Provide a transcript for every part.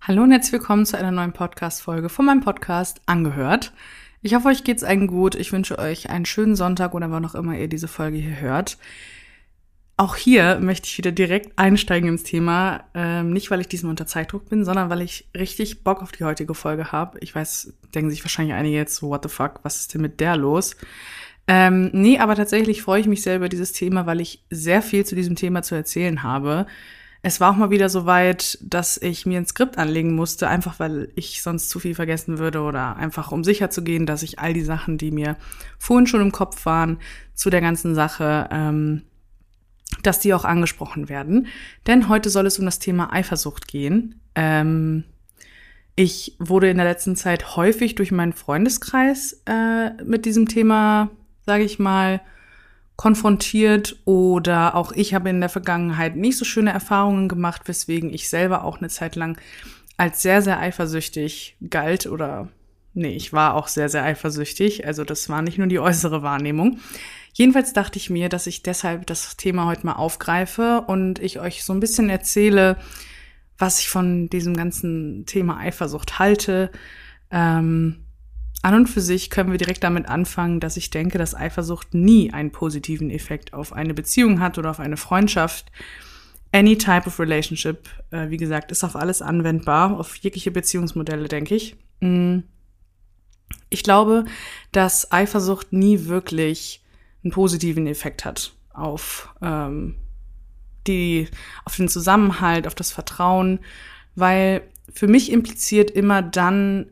Hallo und herzlich willkommen zu einer neuen Podcast-Folge von meinem Podcast Angehört. Ich hoffe, euch geht's allen gut. Ich wünsche euch einen schönen Sonntag oder wann auch immer ihr diese Folge hier hört. Auch hier möchte ich wieder direkt einsteigen ins Thema. Ähm, nicht, weil ich diesmal unter Zeitdruck bin, sondern weil ich richtig Bock auf die heutige Folge habe. Ich weiß, denken sich wahrscheinlich einige jetzt so, what the fuck, was ist denn mit der los? Ähm, nee, aber tatsächlich freue ich mich sehr über dieses Thema, weil ich sehr viel zu diesem Thema zu erzählen habe. Es war auch mal wieder so weit, dass ich mir ein Skript anlegen musste, einfach weil ich sonst zu viel vergessen würde oder einfach um sicher zu gehen, dass ich all die Sachen, die mir vorhin schon im Kopf waren, zu der ganzen Sache, ähm, dass die auch angesprochen werden. Denn heute soll es um das Thema Eifersucht gehen. Ähm, ich wurde in der letzten Zeit häufig durch meinen Freundeskreis äh, mit diesem Thema, sage ich mal, konfrontiert oder auch ich habe in der Vergangenheit nicht so schöne Erfahrungen gemacht, weswegen ich selber auch eine Zeit lang als sehr, sehr eifersüchtig galt oder nee, ich war auch sehr, sehr eifersüchtig. Also das war nicht nur die äußere Wahrnehmung. Jedenfalls dachte ich mir, dass ich deshalb das Thema heute mal aufgreife und ich euch so ein bisschen erzähle, was ich von diesem ganzen Thema Eifersucht halte. Ähm, an und für sich können wir direkt damit anfangen, dass ich denke, dass Eifersucht nie einen positiven Effekt auf eine Beziehung hat oder auf eine Freundschaft. Any type of relationship, äh, wie gesagt, ist auf alles anwendbar, auf jegliche Beziehungsmodelle, denke ich. Mm. Ich glaube, dass Eifersucht nie wirklich einen positiven Effekt hat auf ähm, die, auf den Zusammenhalt, auf das Vertrauen, weil für mich impliziert immer dann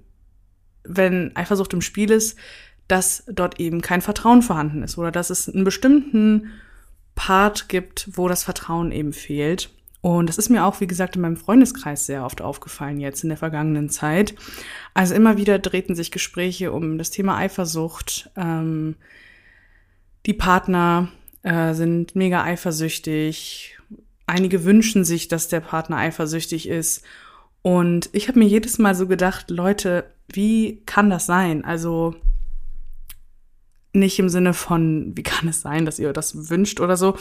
wenn Eifersucht im Spiel ist, dass dort eben kein Vertrauen vorhanden ist oder dass es einen bestimmten Part gibt, wo das Vertrauen eben fehlt. Und das ist mir auch, wie gesagt, in meinem Freundeskreis sehr oft aufgefallen jetzt in der vergangenen Zeit. Also immer wieder drehten sich Gespräche um das Thema Eifersucht. Ähm, die Partner äh, sind mega eifersüchtig. Einige wünschen sich, dass der Partner eifersüchtig ist. Und ich habe mir jedes Mal so gedacht, Leute, wie kann das sein? Also nicht im Sinne von, wie kann es sein, dass ihr das wünscht oder so,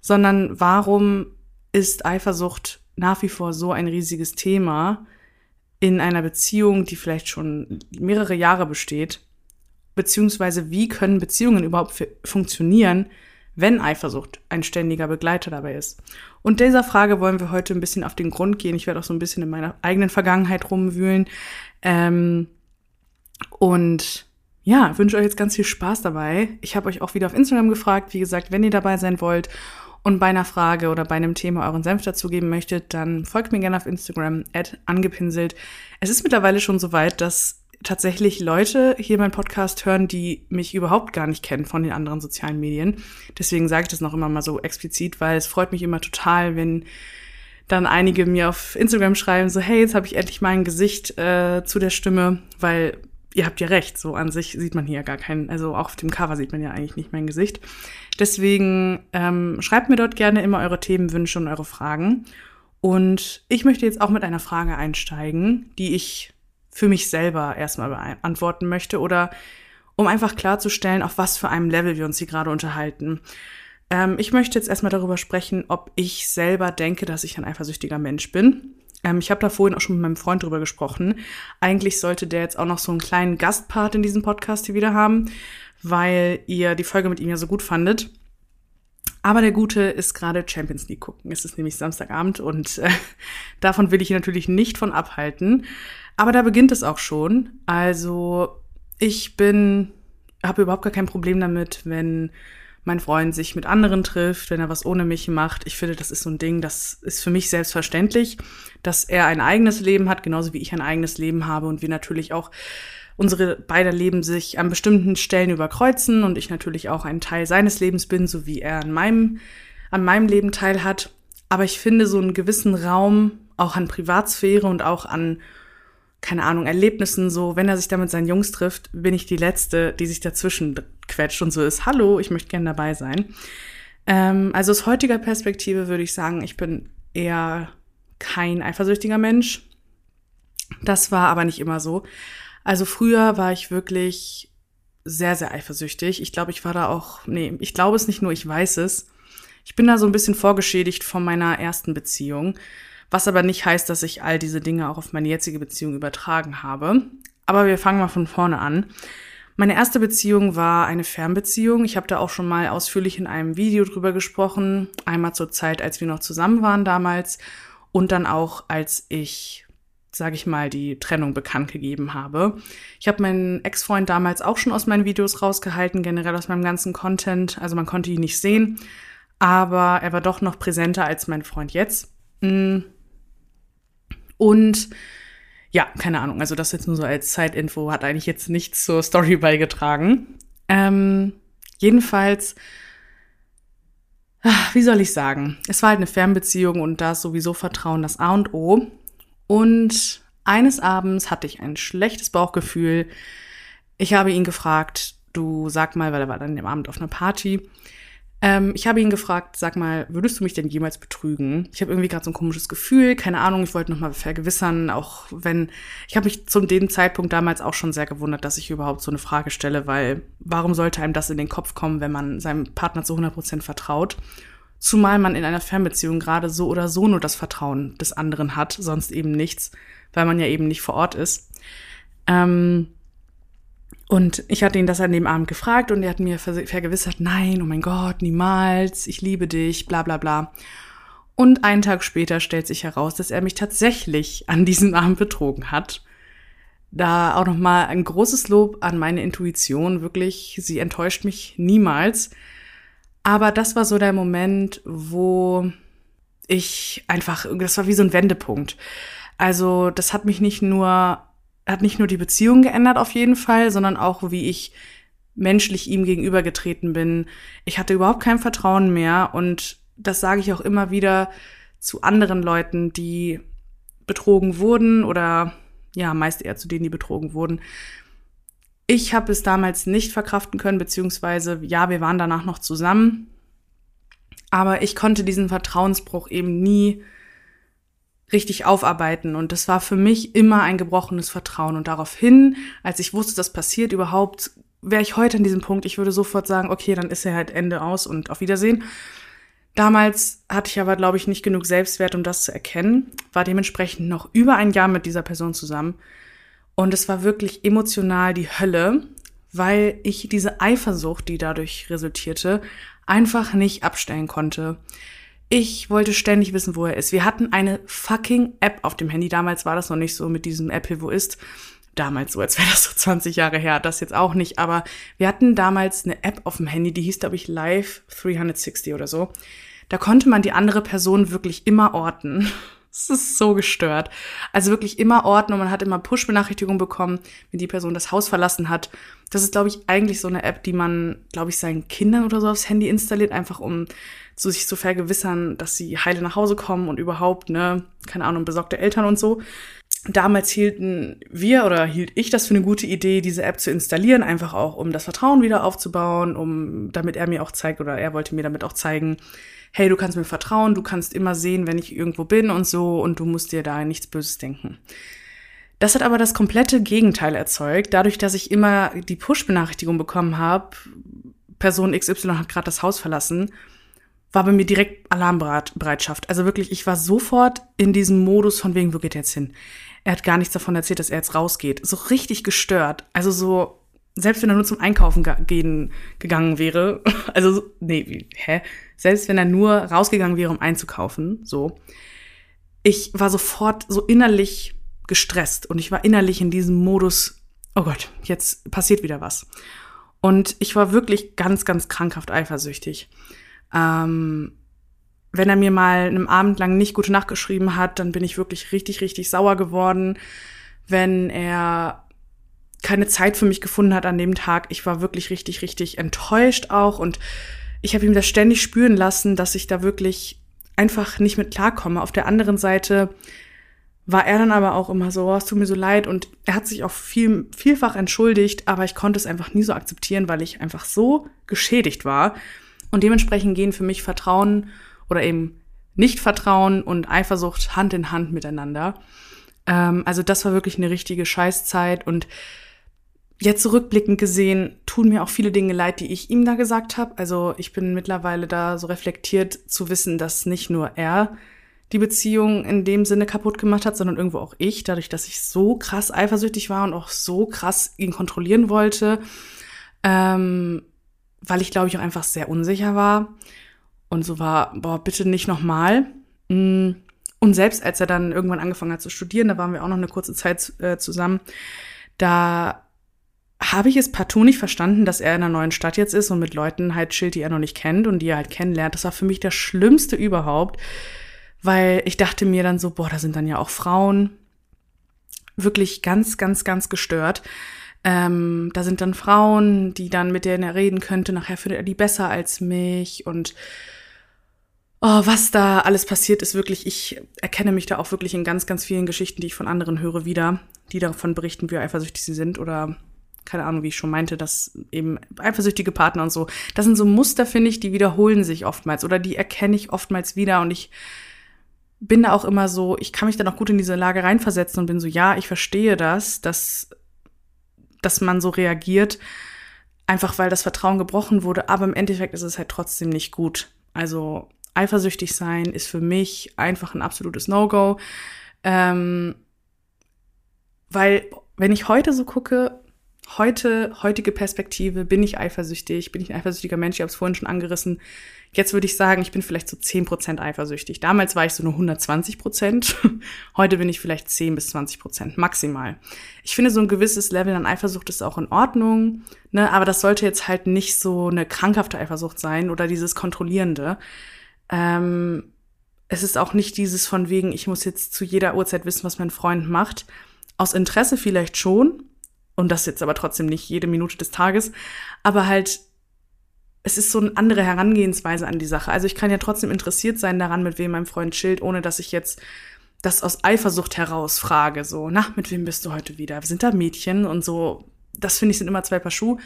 sondern warum ist Eifersucht nach wie vor so ein riesiges Thema in einer Beziehung, die vielleicht schon mehrere Jahre besteht? Beziehungsweise wie können Beziehungen überhaupt funktionieren, wenn Eifersucht ein ständiger Begleiter dabei ist? Und dieser Frage wollen wir heute ein bisschen auf den Grund gehen. Ich werde auch so ein bisschen in meiner eigenen Vergangenheit rumwühlen. Ähm, und ja, wünsche euch jetzt ganz viel Spaß dabei. Ich habe euch auch wieder auf Instagram gefragt. Wie gesagt, wenn ihr dabei sein wollt und bei einer Frage oder bei einem Thema euren Senf dazugeben möchtet, dann folgt mir gerne auf Instagram, angepinselt. Es ist mittlerweile schon so weit, dass tatsächlich Leute hier meinen Podcast hören, die mich überhaupt gar nicht kennen von den anderen sozialen Medien. Deswegen sage ich das noch immer mal so explizit, weil es freut mich immer total, wenn dann einige mir auf Instagram schreiben, so hey, jetzt habe ich endlich mein Gesicht äh, zu der Stimme, weil ihr habt ja recht, so an sich sieht man hier gar keinen, also auch auf dem Cover sieht man ja eigentlich nicht mein Gesicht. Deswegen ähm, schreibt mir dort gerne immer eure Themenwünsche und eure Fragen. Und ich möchte jetzt auch mit einer Frage einsteigen, die ich für mich selber erstmal beantworten möchte oder um einfach klarzustellen, auf was für einem Level wir uns hier gerade unterhalten. Ähm, ich möchte jetzt erstmal darüber sprechen, ob ich selber denke, dass ich ein eifersüchtiger Mensch bin. Ähm, ich habe da vorhin auch schon mit meinem Freund drüber gesprochen. Eigentlich sollte der jetzt auch noch so einen kleinen Gastpart in diesem Podcast hier wieder haben, weil ihr die Folge mit ihm ja so gut fandet. Aber der Gute ist gerade Champions League gucken. Es ist nämlich Samstagabend und äh, davon will ich ihn natürlich nicht von abhalten. Aber da beginnt es auch schon. Also ich bin, habe überhaupt gar kein Problem damit, wenn mein Freund sich mit anderen trifft, wenn er was ohne mich macht. Ich finde, das ist so ein Ding, das ist für mich selbstverständlich, dass er ein eigenes Leben hat, genauso wie ich ein eigenes Leben habe und wir natürlich auch unsere beide Leben sich an bestimmten Stellen überkreuzen und ich natürlich auch ein Teil seines Lebens bin, so wie er an meinem, an meinem Leben teil hat. Aber ich finde so einen gewissen Raum auch an Privatsphäre und auch an keine Ahnung, Erlebnissen so, wenn er sich da mit seinen Jungs trifft, bin ich die Letzte, die sich dazwischen quetscht und so ist, hallo, ich möchte gerne dabei sein. Ähm, also aus heutiger Perspektive würde ich sagen, ich bin eher kein eifersüchtiger Mensch. Das war aber nicht immer so. Also früher war ich wirklich sehr, sehr eifersüchtig. Ich glaube, ich war da auch, nee, ich glaube es nicht nur, ich weiß es. Ich bin da so ein bisschen vorgeschädigt von meiner ersten Beziehung Was aber nicht heißt, dass ich all diese Dinge auch auf meine jetzige Beziehung übertragen habe. Aber wir fangen mal von vorne an. Meine erste Beziehung war eine Fernbeziehung. Ich habe da auch schon mal ausführlich in einem Video drüber gesprochen. Einmal zur Zeit, als wir noch zusammen waren damals und dann auch, als ich, sage ich mal, die Trennung bekannt gegeben habe. Ich habe meinen Ex-Freund damals auch schon aus meinen Videos rausgehalten, generell aus meinem ganzen Content. Also man konnte ihn nicht sehen, aber er war doch noch präsenter als mein Freund jetzt. Mm. Und ja, keine Ahnung. Also das jetzt nur so als Zeitinfo hat eigentlich jetzt nichts zur Story beigetragen. Ähm, jedenfalls, ach, wie soll ich sagen? Es war halt eine Fernbeziehung und da ist sowieso Vertrauen das A und O. Und eines Abends hatte ich ein schlechtes Bauchgefühl. Ich habe ihn gefragt, du sag mal, weil er war dann im Abend auf einer Party, ähm, ich habe ihn gefragt, sag mal, würdest du mich denn jemals betrügen? Ich habe irgendwie gerade so ein komisches Gefühl, keine Ahnung, ich wollte nochmal vergewissern, auch wenn, ich habe mich zu dem Zeitpunkt damals auch schon sehr gewundert, dass ich überhaupt so eine Frage stelle, weil warum sollte einem das in den Kopf kommen, wenn man seinem Partner zu 100% vertraut? Zumal man in einer Fernbeziehung gerade so oder so nur das Vertrauen des anderen hat, sonst eben nichts, weil man ja eben nicht vor Ort ist. Ähm, und ich hatte ihn das an dem Abend gefragt und er hat mir vergewissert, nein, oh mein Gott, niemals, ich liebe dich, bla bla bla. Und einen Tag später stellt sich heraus, dass er mich tatsächlich an diesem Abend betrogen hat. Da auch nochmal ein großes Lob an meine Intuition, wirklich, sie enttäuscht mich niemals. Aber das war so der Moment, wo ich einfach, das war wie so ein Wendepunkt. Also das hat mich nicht nur hat nicht nur die Beziehung geändert auf jeden Fall, sondern auch wie ich menschlich ihm gegenübergetreten bin. Ich hatte überhaupt kein Vertrauen mehr und das sage ich auch immer wieder zu anderen Leuten, die betrogen wurden oder ja, meist eher zu denen, die betrogen wurden. Ich habe es damals nicht verkraften können, beziehungsweise ja, wir waren danach noch zusammen, aber ich konnte diesen Vertrauensbruch eben nie richtig aufarbeiten. Und das war für mich immer ein gebrochenes Vertrauen. Und daraufhin, als ich wusste, das passiert überhaupt, wäre ich heute an diesem Punkt, ich würde sofort sagen, okay, dann ist er halt Ende aus und auf Wiedersehen. Damals hatte ich aber, glaube ich, nicht genug Selbstwert, um das zu erkennen, war dementsprechend noch über ein Jahr mit dieser Person zusammen. Und es war wirklich emotional die Hölle, weil ich diese Eifersucht, die dadurch resultierte, einfach nicht abstellen konnte. Ich wollte ständig wissen, wo er ist. Wir hatten eine fucking App auf dem Handy. Damals war das noch nicht so mit diesem Apple, wo ist. Damals so, als wäre das so 20 Jahre her. Das jetzt auch nicht. Aber wir hatten damals eine App auf dem Handy, die hieß, glaube ich, Live 360 oder so. Da konnte man die andere Person wirklich immer orten. Es ist so gestört. Also wirklich immer orten und man hat immer Push-Benachrichtigungen bekommen, wenn die Person das Haus verlassen hat. Das ist, glaube ich, eigentlich so eine App, die man, glaube ich, seinen Kindern oder so aufs Handy installiert, einfach um so sich zu vergewissern, dass sie heile nach Hause kommen und überhaupt, ne, keine Ahnung, besorgte Eltern und so. Damals hielten wir oder hielt ich das für eine gute Idee, diese App zu installieren, einfach auch, um das Vertrauen wieder aufzubauen, um, damit er mir auch zeigt oder er wollte mir damit auch zeigen, hey, du kannst mir vertrauen, du kannst immer sehen, wenn ich irgendwo bin und so und du musst dir da nichts Böses denken. Das hat aber das komplette Gegenteil erzeugt, dadurch, dass ich immer die Push-Benachrichtigung bekommen habe, Person XY hat gerade das Haus verlassen, war bei mir direkt Alarmbereitschaft. Also wirklich, ich war sofort in diesem Modus von wegen, wo geht er jetzt hin? Er hat gar nichts davon erzählt, dass er jetzt rausgeht. So richtig gestört. Also so, selbst wenn er nur zum Einkaufen gehen, gegangen wäre, also, nee, wie, hä? Selbst wenn er nur rausgegangen wäre, um einzukaufen, so. Ich war sofort so innerlich gestresst und ich war innerlich in diesem Modus, oh Gott, jetzt passiert wieder was. Und ich war wirklich ganz, ganz krankhaft eifersüchtig. Ähm, wenn er mir mal einen Abend lang nicht gute Nacht geschrieben hat, dann bin ich wirklich richtig, richtig sauer geworden. Wenn er keine Zeit für mich gefunden hat an dem Tag, ich war wirklich richtig, richtig enttäuscht auch und ich habe ihm das ständig spüren lassen, dass ich da wirklich einfach nicht mit klarkomme. Auf der anderen Seite war er dann aber auch immer so, oh, es tut mir so leid und er hat sich auch viel, vielfach entschuldigt, aber ich konnte es einfach nie so akzeptieren, weil ich einfach so geschädigt war. Und dementsprechend gehen für mich Vertrauen oder eben Nicht-Vertrauen und Eifersucht Hand in Hand miteinander. Ähm, also das war wirklich eine richtige Scheißzeit und jetzt zurückblickend gesehen tun mir auch viele Dinge leid, die ich ihm da gesagt habe. Also ich bin mittlerweile da so reflektiert zu wissen, dass nicht nur er die Beziehung in dem Sinne kaputt gemacht hat, sondern irgendwo auch ich, dadurch, dass ich so krass eifersüchtig war und auch so krass ihn kontrollieren wollte, ähm, weil ich glaube ich auch einfach sehr unsicher war und so war, boah, bitte nicht nochmal. Mm. Und selbst als er dann irgendwann angefangen hat zu studieren, da waren wir auch noch eine kurze Zeit äh, zusammen, da habe ich es partout nicht verstanden, dass er in einer neuen Stadt jetzt ist und mit Leuten halt chillt, die er noch nicht kennt und die er halt kennenlernt. Das war für mich das Schlimmste überhaupt, weil ich dachte mir dann so, boah, da sind dann ja auch Frauen. Wirklich ganz, ganz, ganz gestört. Ähm, da sind dann Frauen, die dann mit denen er reden könnte. Nachher findet er die besser als mich und oh, was da alles passiert ist wirklich, ich erkenne mich da auch wirklich in ganz, ganz vielen Geschichten, die ich von anderen höre, wieder, die davon berichten, wie eifersüchtig sie sind oder keine Ahnung, wie ich schon meinte, dass eben eifersüchtige Partner und so. Das sind so Muster, finde ich, die wiederholen sich oftmals oder die erkenne ich oftmals wieder und ich bin da auch immer so, ich kann mich dann auch gut in diese Lage reinversetzen und bin so, ja, ich verstehe das, dass, dass man so reagiert, einfach weil das Vertrauen gebrochen wurde, aber im Endeffekt ist es halt trotzdem nicht gut. Also eifersüchtig sein ist für mich einfach ein absolutes No-Go. Ähm, weil, wenn ich heute so gucke, heute, heutige Perspektive, bin ich eifersüchtig, bin ich ein eifersüchtiger Mensch, ich habe es vorhin schon angerissen. Jetzt würde ich sagen, ich bin vielleicht so 10% eifersüchtig. Damals war ich so nur 120%. Heute bin ich vielleicht 10 bis 20% maximal. Ich finde, so ein gewisses Level an Eifersucht ist auch in Ordnung, ne? aber das sollte jetzt halt nicht so eine krankhafte Eifersucht sein oder dieses Kontrollierende. Ähm, es ist auch nicht dieses von wegen, ich muss jetzt zu jeder Uhrzeit wissen, was mein Freund macht. Aus Interesse vielleicht schon. Und das jetzt aber trotzdem nicht jede Minute des Tages. Aber halt, es ist so eine andere Herangehensweise an die Sache. Also ich kann ja trotzdem interessiert sein daran, mit wem mein Freund chillt, ohne dass ich jetzt das aus Eifersucht heraus frage. So, na, mit wem bist du heute wieder? Sind da Mädchen? Und so, das finde ich sind immer zwei Paar Schuhe.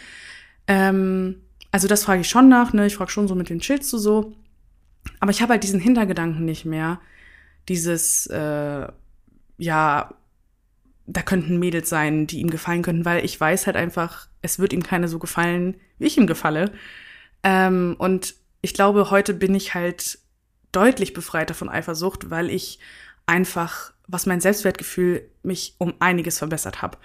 Ähm, also das frage ich schon nach, ne? Ich frage schon so, mit wem chillst du so? Aber ich habe halt diesen Hintergedanken nicht mehr. Dieses, äh, ja, da könnten Mädels sein, die ihm gefallen könnten, weil ich weiß halt einfach, es wird ihm keine so gefallen, wie ich ihm gefalle. Ähm, und ich glaube, heute bin ich halt deutlich befreiter von Eifersucht, weil ich einfach, was mein Selbstwertgefühl mich um einiges verbessert habe.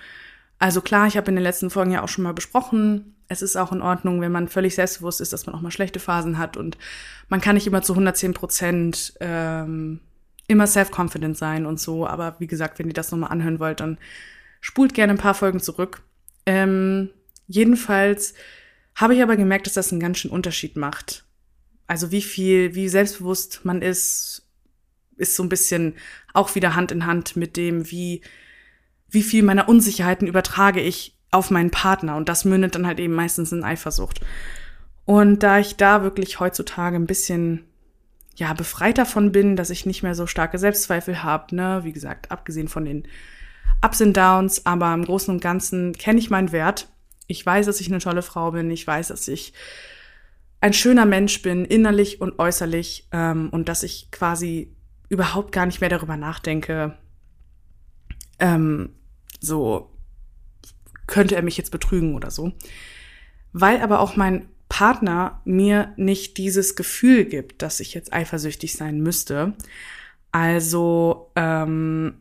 Also klar, ich habe in den letzten Folgen ja auch schon mal besprochen, es ist auch in Ordnung, wenn man völlig selbstbewusst ist, dass man auch mal schlechte Phasen hat und man kann nicht immer zu 110 Prozent ähm, immer self-confident sein und so. Aber wie gesagt, wenn ihr das nochmal anhören wollt, dann spult gerne ein paar Folgen zurück. Ähm, jedenfalls habe ich aber gemerkt, dass das einen ganz schön Unterschied macht. Also wie viel, wie selbstbewusst man ist, ist so ein bisschen auch wieder Hand in Hand mit dem, wie, wie viel meiner Unsicherheiten übertrage ich auf meinen Partner und das mündet dann halt eben meistens in Eifersucht. Und da ich da wirklich heutzutage ein bisschen ja befreit davon bin, dass ich nicht mehr so starke Selbstzweifel habe, ne, wie gesagt, abgesehen von den Ups und Downs, aber im Großen und Ganzen kenne ich meinen Wert. Ich weiß, dass ich eine tolle Frau bin. Ich weiß, dass ich ein schöner Mensch bin, innerlich und äußerlich, ähm, und dass ich quasi überhaupt gar nicht mehr darüber nachdenke, ähm, so könnte er mich jetzt betrügen oder so. Weil aber auch mein Partner mir nicht dieses Gefühl gibt, dass ich jetzt eifersüchtig sein müsste. Also, ähm,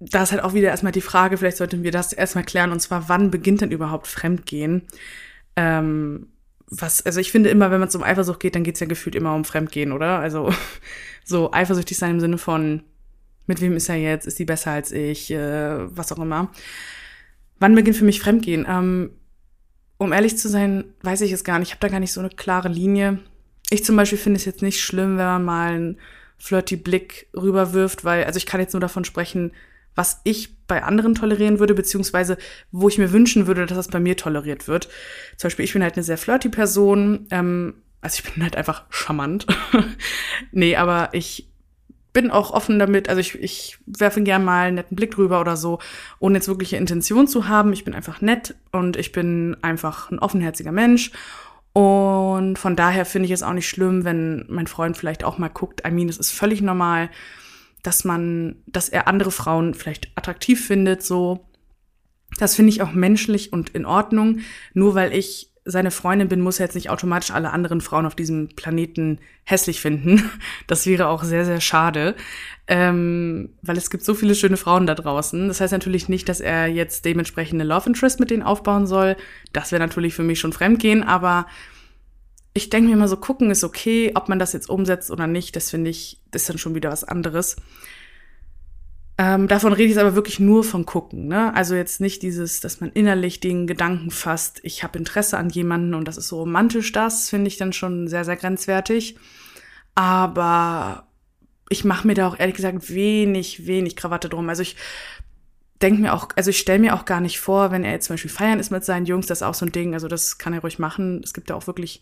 da ist halt auch wieder erstmal die Frage, vielleicht sollten wir das erstmal klären, und zwar, wann beginnt denn überhaupt Fremdgehen? Ähm, was, also ich finde immer, wenn man zum Eifersucht geht, dann geht es ja gefühlt immer um Fremdgehen, oder? Also so eifersüchtig sein im Sinne von, mit wem ist er jetzt? Ist sie besser als ich? Äh, was auch immer. Wann beginnt für mich Fremdgehen? Ähm, um ehrlich zu sein, weiß ich es gar nicht. Ich habe da gar nicht so eine klare Linie. Ich zum Beispiel finde es jetzt nicht schlimm, wenn man mal einen flirty Blick rüberwirft, weil, also ich kann jetzt nur davon sprechen, was ich bei anderen tolerieren würde, beziehungsweise wo ich mir wünschen würde, dass das bei mir toleriert wird. Zum Beispiel, ich bin halt eine sehr flirty Person, ähm, also ich bin halt einfach charmant. nee, aber ich bin auch offen damit, also ich, ich werfe gern mal einen netten Blick drüber oder so, ohne jetzt wirkliche Intention zu haben. Ich bin einfach nett und ich bin einfach ein offenherziger Mensch. Und von daher finde ich es auch nicht schlimm, wenn mein Freund vielleicht auch mal guckt. I mean, es ist völlig normal, dass man, dass er andere Frauen vielleicht attraktiv findet, so. Das finde ich auch menschlich und in Ordnung. Nur weil ich seine Freundin bin, muss er jetzt nicht automatisch alle anderen Frauen auf diesem Planeten hässlich finden. Das wäre auch sehr, sehr schade, ähm, weil es gibt so viele schöne Frauen da draußen. Das heißt natürlich nicht, dass er jetzt dementsprechend eine Love Interest mit denen aufbauen soll. Das wäre natürlich für mich schon fremdgehen, aber ich denke mir immer so, gucken ist okay, ob man das jetzt umsetzt oder nicht, das finde ich, das ist dann schon wieder was anderes. Ähm, davon rede ich jetzt aber wirklich nur von gucken. Ne? Also jetzt nicht dieses, dass man innerlich den Gedanken fasst, ich habe Interesse an jemanden und das ist so romantisch, das finde ich dann schon sehr, sehr grenzwertig. Aber ich mache mir da auch ehrlich gesagt wenig, wenig Krawatte drum. Also ich denke mir auch, also ich stelle mir auch gar nicht vor, wenn er jetzt zum Beispiel feiern ist mit seinen Jungs, das ist auch so ein Ding, also das kann er ruhig machen. Es gibt ja auch wirklich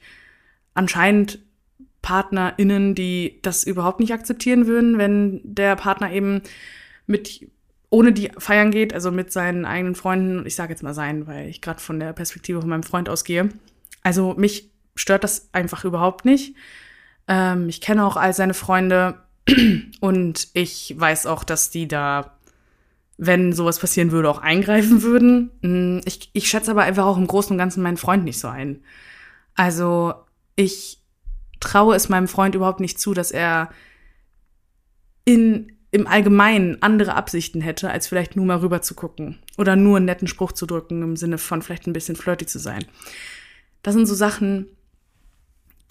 anscheinend PartnerInnen, die das überhaupt nicht akzeptieren würden, wenn der Partner eben mit ohne die feiern geht, also mit seinen eigenen Freunden, ich sage jetzt mal sein, weil ich gerade von der Perspektive von meinem Freund ausgehe. Also mich stört das einfach überhaupt nicht. Ähm, ich kenne auch all seine Freunde und ich weiß auch, dass die da, wenn sowas passieren würde, auch eingreifen würden. Mm, ich, ich schätze aber einfach auch im Großen und Ganzen meinen Freund nicht so ein. Also ich traue es meinem Freund überhaupt nicht zu, dass er in im Allgemeinen andere Absichten hätte, als vielleicht nur mal rüber zu gucken oder nur einen netten Spruch zu drücken im Sinne von vielleicht ein bisschen flirty zu sein. Das sind so Sachen,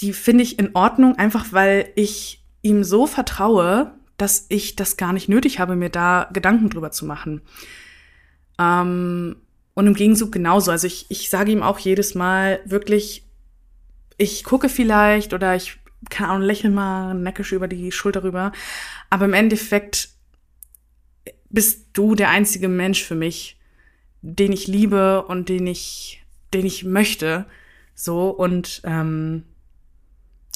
die finde ich in Ordnung, einfach weil ich ihm so vertraue, dass ich das gar nicht nötig habe, mir da Gedanken drüber zu machen. Ähm, und im Gegenzug genauso. Also ich, ich sage ihm auch jedes Mal wirklich, ich gucke vielleicht oder ich keine Ahnung, lächeln mal neckisch über die Schulter rüber. Aber im Endeffekt bist du der einzige Mensch für mich, den ich liebe und den ich, den ich möchte. So und ähm,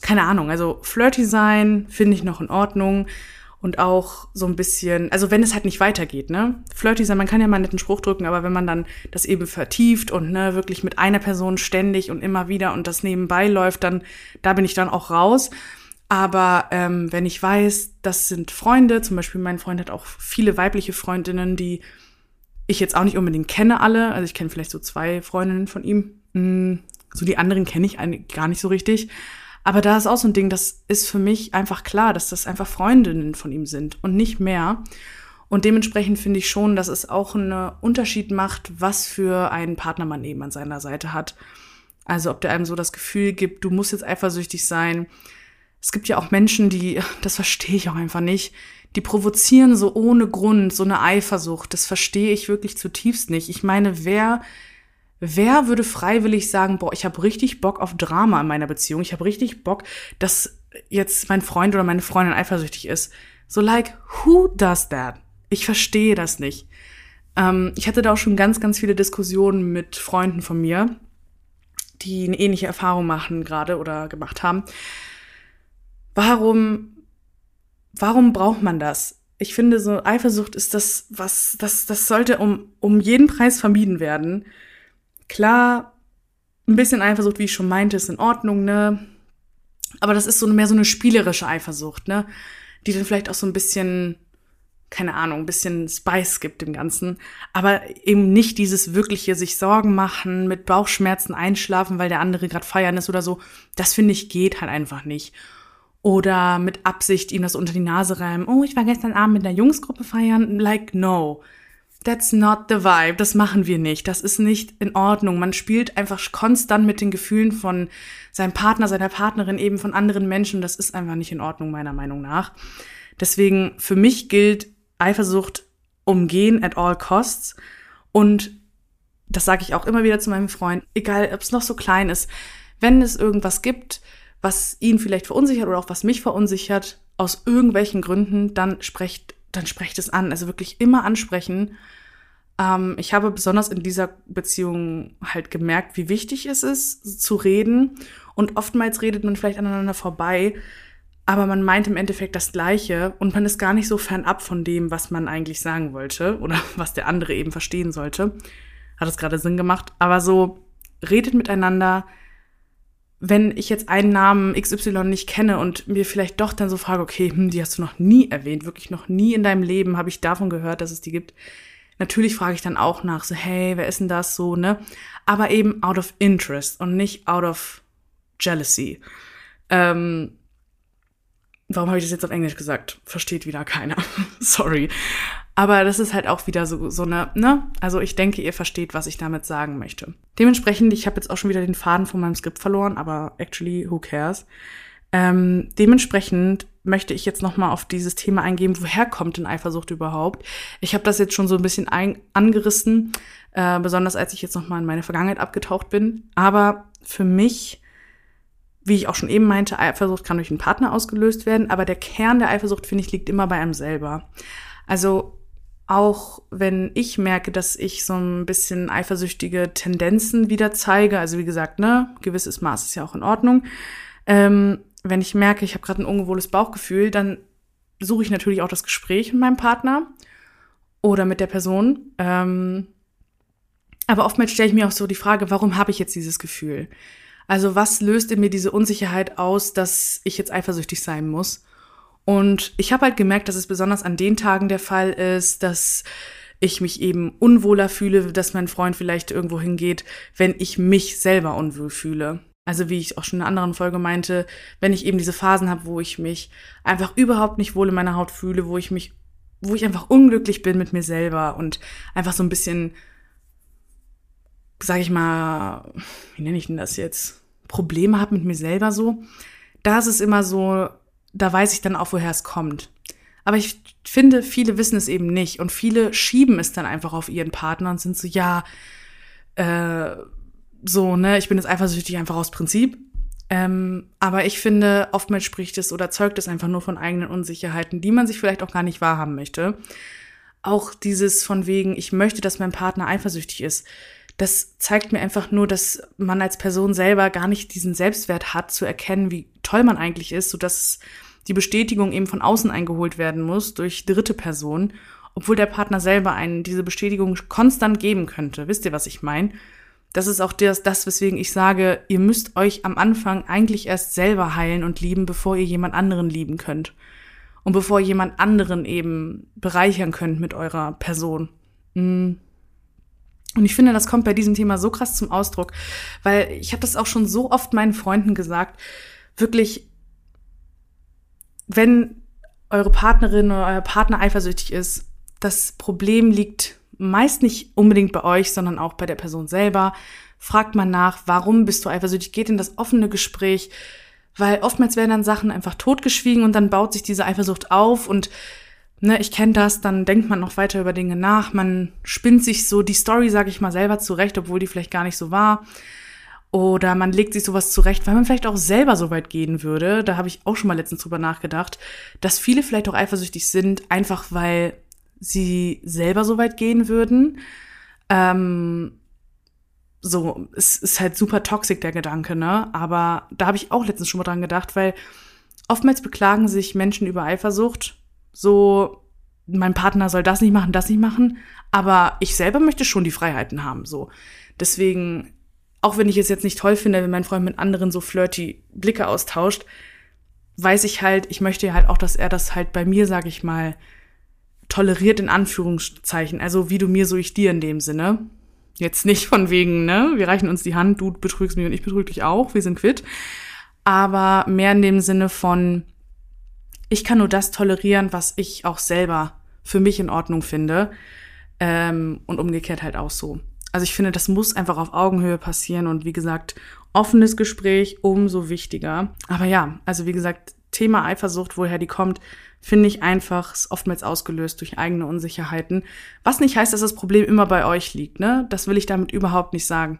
keine Ahnung, also flirty sein finde ich noch in Ordnung und auch so ein bisschen, also wenn es halt nicht weitergeht, ne? Flirty sein, man kann ja mal einen netten Spruch drücken, aber wenn man dann das eben vertieft und ne, wirklich mit einer Person ständig und immer wieder und das nebenbei läuft, dann da bin ich dann auch raus. Aber ähm, wenn ich weiß, das sind Freunde, zum Beispiel mein Freund hat auch viele weibliche Freundinnen, die ich jetzt auch nicht unbedingt kenne alle. Also ich kenne vielleicht so zwei Freundinnen von ihm. Mm, so die anderen kenne ich gar nicht so richtig. Aber da ist auch so ein Ding, das ist für mich einfach klar, dass das einfach Freundinnen von ihm sind und nicht mehr. Und dementsprechend finde ich schon, dass es auch einen Unterschied macht, was für einen Partner man eben an seiner Seite hat. Also ob der einem so das Gefühl gibt, du musst jetzt eifersüchtig sein. Es gibt ja auch Menschen, die, das verstehe ich auch einfach nicht, die provozieren so ohne Grund, so eine Eifersucht. Das verstehe ich wirklich zutiefst nicht. Ich meine, wer Wer würde freiwillig sagen, boah, ich habe richtig Bock auf Drama in meiner Beziehung, ich habe richtig Bock, dass jetzt mein Freund oder meine Freundin eifersüchtig ist? So like, who does that? Ich verstehe das nicht. Ähm, ich hatte da auch schon ganz, ganz viele Diskussionen mit Freunden von mir, die eine ähnliche Erfahrung machen gerade oder gemacht haben. Warum, warum braucht man das? Ich finde, so Eifersucht ist das, was, das, das sollte um, um jeden Preis vermieden werden. Klar, ein bisschen Eifersucht, wie ich schon meinte, ist in Ordnung, ne? Aber das ist so mehr so eine spielerische Eifersucht, ne? Die dann vielleicht auch so ein bisschen, keine Ahnung, ein bisschen Spice gibt dem Ganzen. Aber eben nicht dieses wirkliche sich Sorgen machen, mit Bauchschmerzen einschlafen, weil der andere gerade feiern ist oder so. Das finde ich geht halt einfach nicht. Oder mit Absicht ihm das unter die Nase reimen. Oh, ich war gestern Abend mit einer Jungsgruppe feiern. Like, no. That's not the vibe. Das machen wir nicht. Das ist nicht in Ordnung. Man spielt einfach konstant mit den Gefühlen von seinem Partner, seiner Partnerin, eben von anderen Menschen. Das ist einfach nicht in Ordnung, meiner Meinung nach. Deswegen, für mich gilt Eifersucht umgehen at all costs. Und das sage ich auch immer wieder zu meinem Freund, egal ob es noch so klein ist, wenn es irgendwas gibt, was ihn vielleicht verunsichert oder auch was mich verunsichert, aus irgendwelchen Gründen, dann sprecht dann sprecht es an. Also wirklich immer ansprechen. Ähm, ich habe besonders in dieser Beziehung halt gemerkt, wie wichtig es ist, zu reden. Und oftmals redet man vielleicht aneinander vorbei, aber man meint im Endeffekt das Gleiche und man ist gar nicht so fernab von dem, was man eigentlich sagen wollte oder was der andere eben verstehen sollte. Hat es gerade Sinn gemacht. Aber so, redet miteinander, wenn ich jetzt einen Namen XY nicht kenne und mir vielleicht doch dann so frage, okay, hm, die hast du noch nie erwähnt, wirklich noch nie in deinem Leben habe ich davon gehört, dass es die gibt. Natürlich frage ich dann auch nach, so, hey, wer ist denn das so, ne? Aber eben out of interest und nicht out of jealousy. Ähm, warum habe ich das jetzt auf Englisch gesagt? Versteht wieder keiner. Sorry. Aber das ist halt auch wieder so, so eine, ne? Also ich denke, ihr versteht, was ich damit sagen möchte. Dementsprechend, ich habe jetzt auch schon wieder den Faden von meinem Skript verloren, aber actually, who cares? Ähm, dementsprechend möchte ich jetzt nochmal auf dieses Thema eingehen, woher kommt denn Eifersucht überhaupt? Ich habe das jetzt schon so ein bisschen ein angerissen, äh, besonders als ich jetzt nochmal in meine Vergangenheit abgetaucht bin. Aber für mich, wie ich auch schon eben meinte, Eifersucht kann durch einen Partner ausgelöst werden, aber der Kern der Eifersucht, finde ich, liegt immer bei einem selber. Also auch wenn ich merke, dass ich so ein bisschen eifersüchtige Tendenzen wieder zeige, also wie gesagt, ne, gewisses Maß ist ja auch in Ordnung. Ähm, wenn ich merke, ich habe gerade ein ungewohles Bauchgefühl, dann suche ich natürlich auch das Gespräch mit meinem Partner oder mit der Person. Ähm, aber oftmals stelle ich mir auch so die Frage, warum habe ich jetzt dieses Gefühl? Also was löst in mir diese Unsicherheit aus, dass ich jetzt eifersüchtig sein muss? Und ich habe halt gemerkt, dass es besonders an den Tagen der Fall ist, dass ich mich eben unwohler fühle, dass mein Freund vielleicht irgendwo hingeht, wenn ich mich selber unwohl fühle. Also wie ich auch schon in einer anderen Folge meinte, wenn ich eben diese Phasen habe, wo ich mich einfach überhaupt nicht wohl in meiner Haut fühle, wo ich mich, wo ich einfach unglücklich bin mit mir selber und einfach so ein bisschen, sag ich mal, wie nenne ich denn das jetzt, Probleme habe mit mir selber so, da ist es immer so, da weiß ich dann auch, woher es kommt. Aber ich finde, viele wissen es eben nicht und viele schieben es dann einfach auf ihren Partner und sind so, ja, äh, so, ne, ich bin jetzt eifersüchtig einfach aus Prinzip. Ähm, aber ich finde, oftmals spricht es oder zeugt es einfach nur von eigenen Unsicherheiten, die man sich vielleicht auch gar nicht wahrhaben möchte. Auch dieses von wegen, ich möchte, dass mein Partner eifersüchtig ist. Das zeigt mir einfach nur, dass man als Person selber gar nicht diesen Selbstwert hat, zu erkennen, wie toll man eigentlich ist, sodass die Bestätigung eben von außen eingeholt werden muss durch dritte Personen, obwohl der Partner selber einen diese Bestätigung konstant geben könnte. Wisst ihr, was ich meine? Das ist auch das, das, weswegen ich sage, ihr müsst euch am Anfang eigentlich erst selber heilen und lieben, bevor ihr jemand anderen lieben könnt. Und bevor jemand anderen eben bereichern könnt mit eurer Person. Mm. Und ich finde, das kommt bei diesem Thema so krass zum Ausdruck, weil ich habe das auch schon so oft meinen Freunden gesagt, wirklich, wenn eure Partnerin oder euer Partner eifersüchtig ist, das Problem liegt meist nicht unbedingt bei euch, sondern auch bei der Person selber. Fragt man nach, warum bist du eifersüchtig? Geht in das offene Gespräch, weil oftmals werden dann Sachen einfach totgeschwiegen und dann baut sich diese Eifersucht auf und ne, ich kenne das, dann denkt man noch weiter über Dinge nach, man spinnt sich so die Story, sage ich mal, selber zurecht, obwohl die vielleicht gar nicht so war. Oder man legt sich sowas zurecht, weil man vielleicht auch selber so weit gehen würde. Da habe ich auch schon mal letztens drüber nachgedacht, dass viele vielleicht auch eifersüchtig sind, einfach weil sie selber so weit gehen würden. Ähm, so, es ist halt super toxisch, der Gedanke, ne? Aber da habe ich auch letztens schon mal dran gedacht, weil oftmals beklagen sich Menschen über Eifersucht. So, mein Partner soll das nicht machen, das nicht machen. Aber ich selber möchte schon die Freiheiten haben, so. Deswegen, auch wenn ich es jetzt nicht toll finde, wenn mein Freund mit anderen so flirty Blicke austauscht, weiß ich halt, ich möchte halt auch, dass er das halt bei mir, sag ich mal, toleriert in Anführungszeichen. Also wie du mir, so ich dir in dem Sinne. Jetzt nicht von wegen, ne, wir reichen uns die Hand, du betrügst mich und ich betrüge dich auch, wir sind quitt. Aber mehr in dem Sinne von, ich kann nur das tolerieren, was ich auch selber für mich in Ordnung finde. Ähm, und umgekehrt halt auch so. Also ich finde, das muss einfach auf Augenhöhe passieren und wie gesagt, offenes Gespräch umso wichtiger. Aber ja, also wie gesagt, Thema Eifersucht, woher die kommt, finde ich einfach oftmals ausgelöst durch eigene Unsicherheiten. Was nicht heißt, dass das Problem immer bei euch liegt, ne? Das will ich damit überhaupt nicht sagen.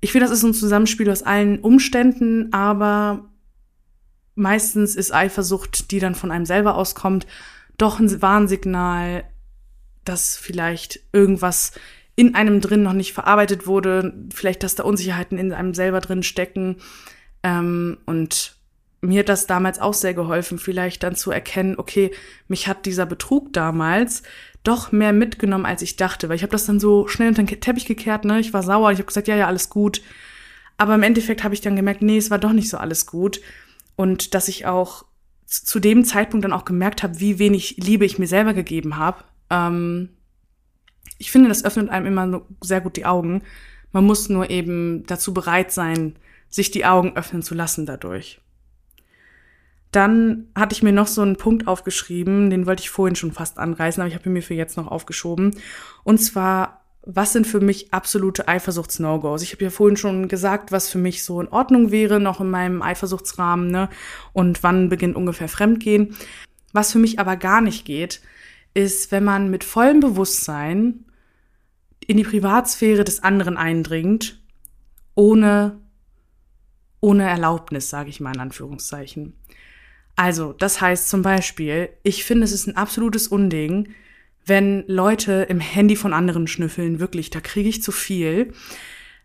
Ich finde, das ist ein Zusammenspiel aus allen Umständen, aber meistens ist Eifersucht, die dann von einem selber auskommt, doch ein Warnsignal, dass vielleicht irgendwas in einem drin noch nicht verarbeitet wurde, vielleicht, dass da Unsicherheiten in einem selber drin stecken. Ähm, und mir hat das damals auch sehr geholfen, vielleicht dann zu erkennen, okay, mich hat dieser Betrug damals doch mehr mitgenommen, als ich dachte, weil ich habe das dann so schnell unter den Teppich gekehrt, ne? Ich war sauer, ich habe gesagt, ja, ja, alles gut. Aber im Endeffekt habe ich dann gemerkt, nee, es war doch nicht so alles gut und dass ich auch zu dem Zeitpunkt dann auch gemerkt habe, wie wenig Liebe ich mir selber gegeben habe. Ähm, Ich finde, das öffnet einem immer sehr gut die Augen. Man muss nur eben dazu bereit sein, sich die Augen öffnen zu lassen dadurch. Dann hatte ich mir noch so einen Punkt aufgeschrieben, den wollte ich vorhin schon fast anreißen, aber ich habe ihn mir für jetzt noch aufgeschoben. Und zwar, was sind für mich absolute Eifersuchts-No-Gos? Ich habe ja vorhin schon gesagt, was für mich so in Ordnung wäre, noch in meinem Eifersuchtsrahmen, ne? Und wann beginnt ungefähr Fremdgehen. Was für mich aber gar nicht geht, ist, wenn man mit vollem Bewusstsein in die Privatsphäre des anderen eindringt, ohne, ohne Erlaubnis, sage ich mal in Anführungszeichen. Also, das heißt zum Beispiel, ich finde, es ist ein absolutes Unding, wenn Leute im Handy von anderen schnüffeln. Wirklich, da kriege ich zu viel.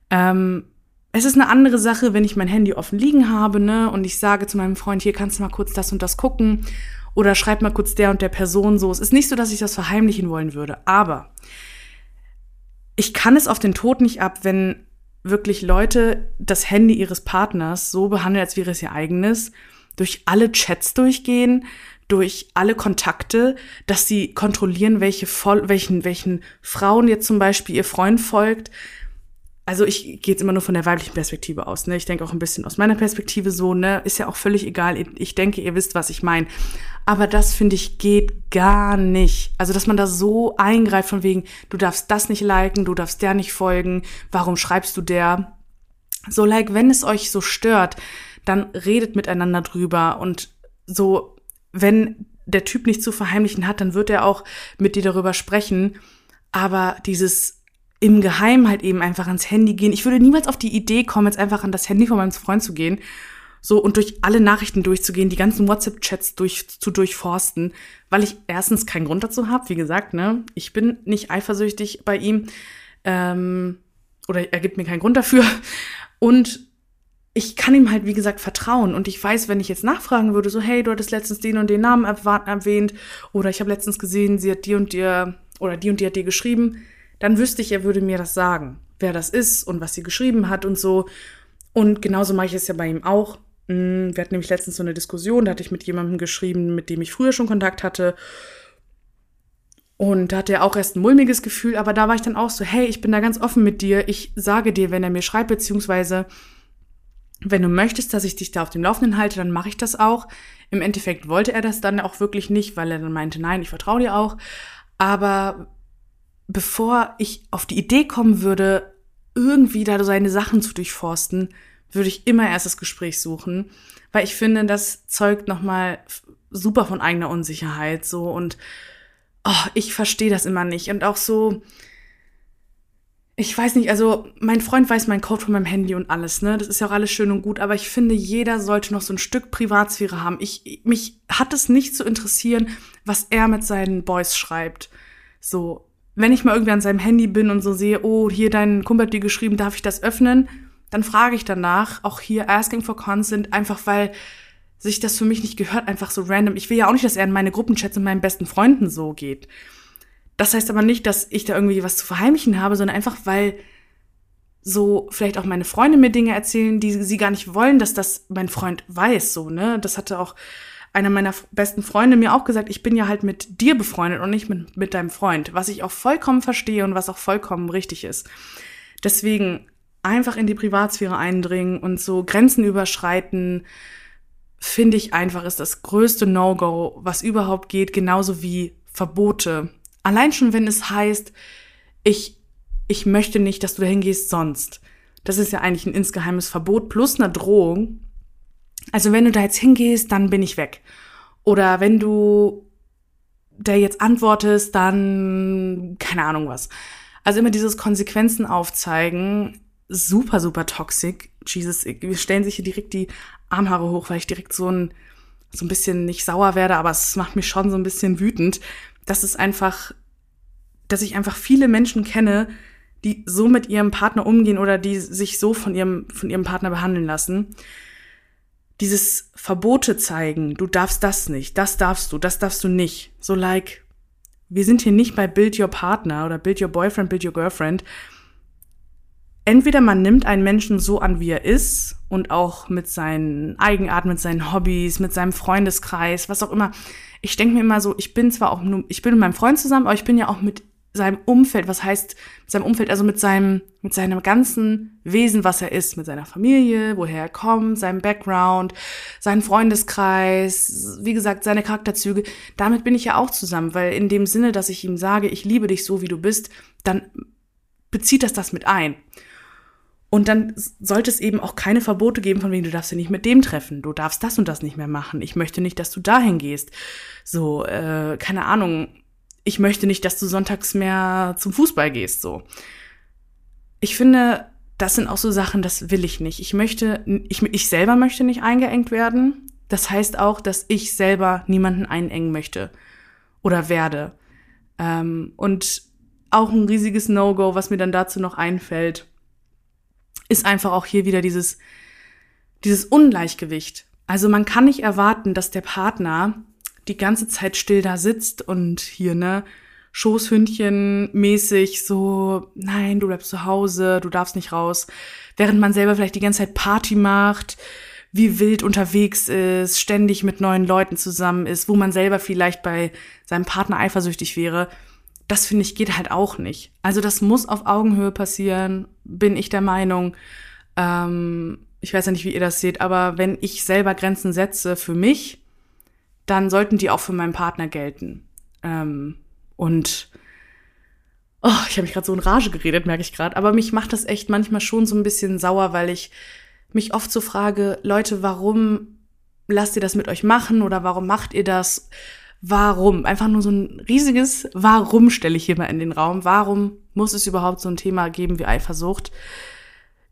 Ähm, es ist eine andere Sache, wenn ich mein Handy offen liegen habe, ne, und ich sage zu meinem Freund, hier kannst du mal kurz das und das gucken oder schreib mal kurz der und der Person so. Es ist nicht so, dass ich das verheimlichen wollen würde, aber ich kann es auf den Tod nicht ab, wenn wirklich Leute das Handy ihres Partners so behandeln, als wäre es ihr eigenes durch alle Chats durchgehen, durch alle Kontakte, dass sie kontrollieren, welche welchen, welchen Frauen jetzt zum Beispiel ihr Freund folgt. Also ich gehe jetzt immer nur von der weiblichen Perspektive aus. Ne? Ich denke auch ein bisschen aus meiner Perspektive so, ne, ist ja auch völlig egal. Ich denke, ihr wisst, was ich meine. Aber das finde ich geht gar nicht. Also, dass man da so eingreift von wegen, du darfst das nicht liken, du darfst der nicht folgen, warum schreibst du der? So, like, wenn es euch so stört, dann redet miteinander drüber und so, wenn der Typ nichts zu verheimlichen hat, dann wird er auch mit dir darüber sprechen. Aber dieses im Geheimen halt eben einfach ans Handy gehen. Ich würde niemals auf die Idee kommen, jetzt einfach an das Handy von meinem Freund zu gehen, so und durch alle Nachrichten durchzugehen, die ganzen WhatsApp-Chats durch, zu durchforsten, weil ich erstens keinen Grund dazu habe. Wie gesagt, ne, ich bin nicht eifersüchtig bei ihm ähm, oder er gibt mir keinen Grund dafür. Und ich kann ihm halt, wie gesagt, vertrauen. Und ich weiß, wenn ich jetzt nachfragen würde, so, hey, du hattest letztens den und den Namen erwähnt, oder ich habe letztens gesehen, sie hat dir und dir, oder die und die hat dir geschrieben, dann wüsste ich, er würde mir das sagen, wer das ist und was sie geschrieben hat und so. Und genauso mache ich es ja bei ihm auch. Mm, wir hatten nämlich letztens so eine Diskussion, da hatte ich mit jemandem geschrieben, mit dem ich früher schon Kontakt hatte. Und da hatte er auch erst ein mulmiges Gefühl, aber da war ich dann auch so, hey, ich bin da ganz offen mit dir. Ich sage dir, wenn er mir schreibt, beziehungsweise wenn du möchtest, dass ich dich da auf dem Laufenden halte, dann mache ich das auch. Im Endeffekt wollte er das dann auch wirklich nicht, weil er dann meinte, nein, ich vertraue dir auch. Aber bevor ich auf die Idee kommen würde, irgendwie da seine Sachen zu durchforsten, würde ich immer erst das Gespräch suchen, weil ich finde, das zeugt nochmal super von eigener Unsicherheit so und oh, ich verstehe das immer nicht und auch so ich weiß nicht, also mein Freund weiß meinen Code von meinem Handy und alles, ne? Das ist ja auch alles schön und gut, aber ich finde, jeder sollte noch so ein Stück Privatsphäre haben. Ich, mich hat es nicht zu interessieren, was er mit seinen Boys schreibt. So, wenn ich mal irgendwie an seinem Handy bin und so sehe, oh, hier dein Kumpel hat dir geschrieben, darf ich das öffnen? Dann frage ich danach, auch hier asking for consent, einfach weil sich das für mich nicht gehört, einfach so random. Ich will ja auch nicht, dass er in meine Gruppenchats mit meinen besten Freunden so geht. Das heißt aber nicht, dass ich da irgendwie was zu verheimlichen habe, sondern einfach, weil so vielleicht auch meine Freunde mir Dinge erzählen, die sie gar nicht wollen, dass das mein Freund weiß, so, ne? Das hatte auch einer meiner besten Freunde mir auch gesagt, ich bin ja halt mit dir befreundet und nicht mit, mit deinem Freund, was ich auch vollkommen verstehe und was auch vollkommen richtig ist. Deswegen einfach in die Privatsphäre eindringen und so Grenzen überschreiten, finde ich einfach ist das größte No-Go, was überhaupt geht, genauso wie Verbote. Allein schon, wenn es heißt, ich, ich möchte nicht, dass du dahin gehst sonst. Das ist ja eigentlich ein insgeheimes Verbot plus eine Drohung. Also wenn du da jetzt hingehst, dann bin ich weg. Oder wenn du da jetzt antwortest, dann keine Ahnung was. Also immer dieses Konsequenzen aufzeigen, super, super toxisch. Jesus, wir stellen sich hier direkt die Armhaare hoch, weil ich direkt so ein, so ein bisschen nicht sauer werde, aber es macht mich schon so ein bisschen wütend, das ist einfach, dass ich einfach viele Menschen kenne, die so mit ihrem Partner umgehen oder die sich so von ihrem, von ihrem Partner behandeln lassen. Dieses Verbote zeigen, du darfst das nicht, das darfst du, das darfst du nicht. So like, wir sind hier nicht bei Build Your Partner oder Build Your Boyfriend, Build Your Girlfriend. Entweder man nimmt einen Menschen so an, wie er ist und auch mit seinen Eigenarten, mit seinen Hobbys, mit seinem Freundeskreis, was auch immer ich denke mir immer so, ich bin zwar auch nur, ich bin mit meinem Freund zusammen, aber ich bin ja auch mit seinem Umfeld, was heißt seinem Umfeld, also mit seinem, mit seinem ganzen Wesen, was er ist, mit seiner Familie, woher er kommt, seinem Background, seinem Freundeskreis, wie gesagt, seine Charakterzüge, damit bin ich ja auch zusammen, weil in dem Sinne, dass ich ihm sage, ich liebe dich so, wie du bist, dann bezieht das das mit ein. Und dann sollte es eben auch keine Verbote geben, von wegen, du darfst ja nicht mit dem treffen, du darfst das und das nicht mehr machen, ich möchte nicht, dass du dahin gehst. So, äh, keine Ahnung, ich möchte nicht, dass du sonntags mehr zum Fußball gehst, so. Ich finde, das sind auch so Sachen, das will ich nicht. Ich möchte, ich, ich selber möchte nicht eingeengt werden. Das heißt auch, dass ich selber niemanden einengen möchte oder werde. Ähm, und auch ein riesiges No-Go, was mir dann dazu noch einfällt, ist einfach auch hier wieder dieses, dieses Ungleichgewicht. Also man kann nicht erwarten, dass der Partner die ganze Zeit still da sitzt und hier, ne, Schoßhündchen mäßig so, nein, du bleibst zu Hause, du darfst nicht raus, während man selber vielleicht die ganze Zeit Party macht, wie wild unterwegs ist, ständig mit neuen Leuten zusammen ist, wo man selber vielleicht bei seinem Partner eifersüchtig wäre. Das finde ich geht halt auch nicht. Also das muss auf Augenhöhe passieren, bin ich der Meinung. Ähm, ich weiß ja nicht, wie ihr das seht, aber wenn ich selber Grenzen setze für mich, dann sollten die auch für meinen Partner gelten. Ähm, und oh, ich habe mich gerade so in Rage geredet, merke ich gerade. Aber mich macht das echt manchmal schon so ein bisschen sauer, weil ich mich oft so frage, Leute, warum lasst ihr das mit euch machen oder warum macht ihr das? Warum? Einfach nur so ein riesiges Warum stelle ich hier mal in den Raum. Warum muss es überhaupt so ein Thema geben wie Eifersucht?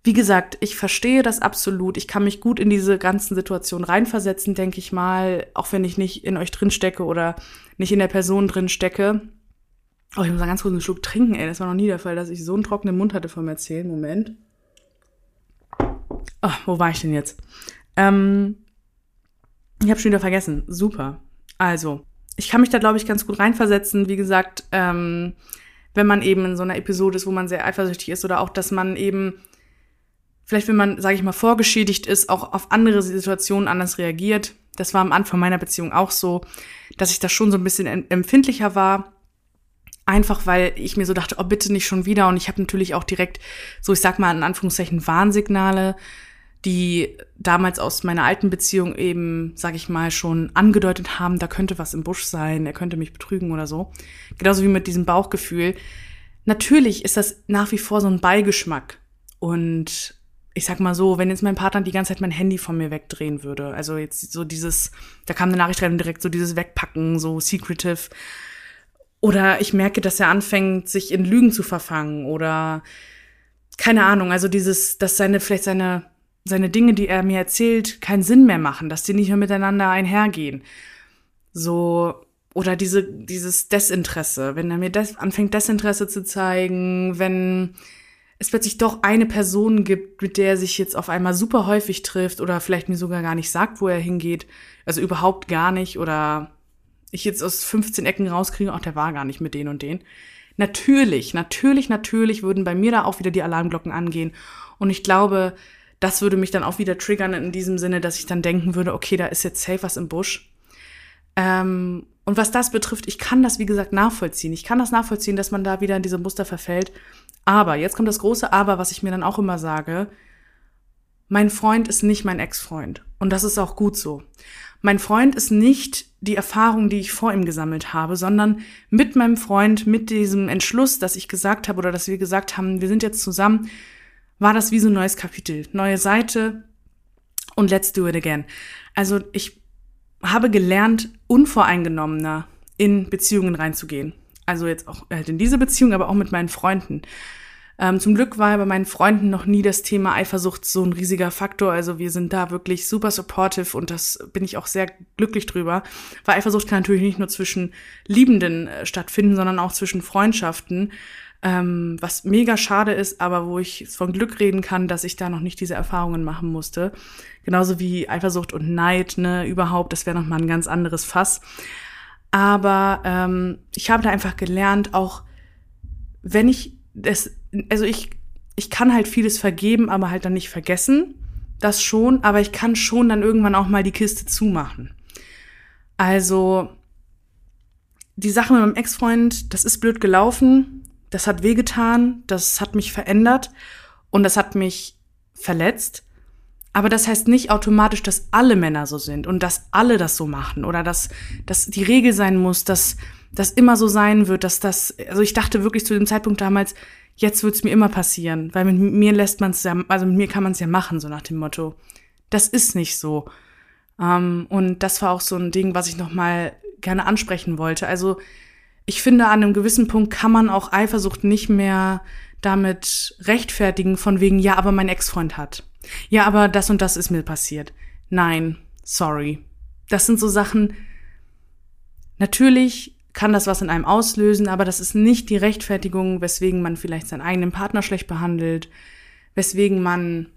wie gesagt, ich verstehe das absolut. Ich kann mich gut in diese ganzen Situationen reinversetzen, denke ich mal, auch wenn ich nicht in euch drin stecke oder nicht in der Person drin stecke. Oh, ich muss mal ganz kurz einen Schluck trinken, ey. Das war noch nie der Fall, dass ich so einen trockenen Mund hatte vom Erzählen. Moment. Oh, wo war ich denn jetzt? Ähm, ich habe schon wieder vergessen. Super. Also, ich kann mich da, glaube ich, ganz gut reinversetzen. Wie gesagt, ähm, wenn man eben in so einer Episode ist, wo man sehr eifersüchtig ist oder auch, dass man eben vielleicht, wenn man, sage ich mal, vorgeschädigt ist, auch auf andere Situationen anders reagiert. Das war am Anfang meiner Beziehung auch so, dass ich da schon so ein bisschen empfindlicher war. Einfach weil ich mir so dachte, oh bitte nicht schon wieder. Und ich habe natürlich auch direkt, so ich sag mal in Anführungszeichen, Warnsignale, die damals aus meiner alten Beziehung eben, sag ich mal, schon angedeutet haben, da könnte was im Busch sein, er könnte mich betrügen oder so. Genauso wie mit diesem Bauchgefühl. Natürlich ist das nach wie vor so ein Beigeschmack. Und ich sag mal so, wenn jetzt mein Partner die ganze Zeit mein Handy von mir wegdrehen würde, also jetzt so dieses, da kam eine Nachricht rein direkt so dieses Wegpacken, so secretive. Oder ich merke, dass er anfängt, sich in Lügen zu verfangen oder keine Ahnung, also dieses, dass seine, vielleicht seine, seine Dinge, die er mir erzählt, keinen Sinn mehr machen, dass die nicht mehr miteinander einhergehen. So, oder diese, dieses Desinteresse, wenn er mir des, anfängt, Desinteresse zu zeigen, wenn es plötzlich doch eine Person gibt, mit der er sich jetzt auf einmal super häufig trifft oder vielleicht mir sogar gar nicht sagt, wo er hingeht, also überhaupt gar nicht oder ich jetzt aus 15 Ecken rauskriege, ach, der war gar nicht mit denen und denen. Natürlich, natürlich, natürlich würden bei mir da auch wieder die Alarmglocken angehen und ich glaube, das würde mich dann auch wieder triggern in diesem Sinne, dass ich dann denken würde, okay, da ist jetzt safe was im Busch. Ähm, und was das betrifft, ich kann das, wie gesagt, nachvollziehen. Ich kann das nachvollziehen, dass man da wieder in diese Muster verfällt. Aber, jetzt kommt das große Aber, was ich mir dann auch immer sage. Mein Freund ist nicht mein Ex-Freund. Und das ist auch gut so. Mein Freund ist nicht die Erfahrung, die ich vor ihm gesammelt habe, sondern mit meinem Freund, mit diesem Entschluss, dass ich gesagt habe oder dass wir gesagt haben, wir sind jetzt zusammen, war das wie so ein neues Kapitel, neue Seite und let's do it again. Also ich habe gelernt, unvoreingenommener in Beziehungen reinzugehen. Also jetzt auch halt in diese Beziehung, aber auch mit meinen Freunden. Ähm, zum Glück war bei meinen Freunden noch nie das Thema Eifersucht so ein riesiger Faktor. Also wir sind da wirklich super supportive und das bin ich auch sehr glücklich drüber. Weil Eifersucht kann natürlich nicht nur zwischen Liebenden äh, stattfinden, sondern auch zwischen Freundschaften. Ähm, was mega schade ist, aber wo ich von Glück reden kann, dass ich da noch nicht diese Erfahrungen machen musste. Genauso wie Eifersucht und Neid, ne, überhaupt, das wäre nochmal ein ganz anderes Fass. Aber ähm, ich habe da einfach gelernt, auch wenn ich das also ich, ich kann halt vieles vergeben, aber halt dann nicht vergessen. Das schon, aber ich kann schon dann irgendwann auch mal die Kiste zumachen. Also die Sache mit meinem Ex-Freund, das ist blöd gelaufen, das hat wehgetan, das hat mich verändert und das hat mich verletzt. Aber das heißt nicht automatisch, dass alle Männer so sind und dass alle das so machen oder dass, dass die Regel sein muss, dass das immer so sein wird, dass das, also ich dachte wirklich zu dem Zeitpunkt damals, jetzt wird's mir immer passieren, weil mit mir lässt man es ja, also mit mir kann man es ja machen, so nach dem Motto. Das ist nicht so. Ähm, und das war auch so ein Ding, was ich nochmal gerne ansprechen wollte. Also ich finde, an einem gewissen Punkt kann man auch Eifersucht nicht mehr damit rechtfertigen, von wegen, ja, aber mein Ex-Freund hat. Ja, aber das und das ist mir passiert. Nein, sorry. Das sind so Sachen, natürlich kann das was in einem auslösen, aber das ist nicht die Rechtfertigung, weswegen man vielleicht seinen eigenen Partner schlecht behandelt, weswegen man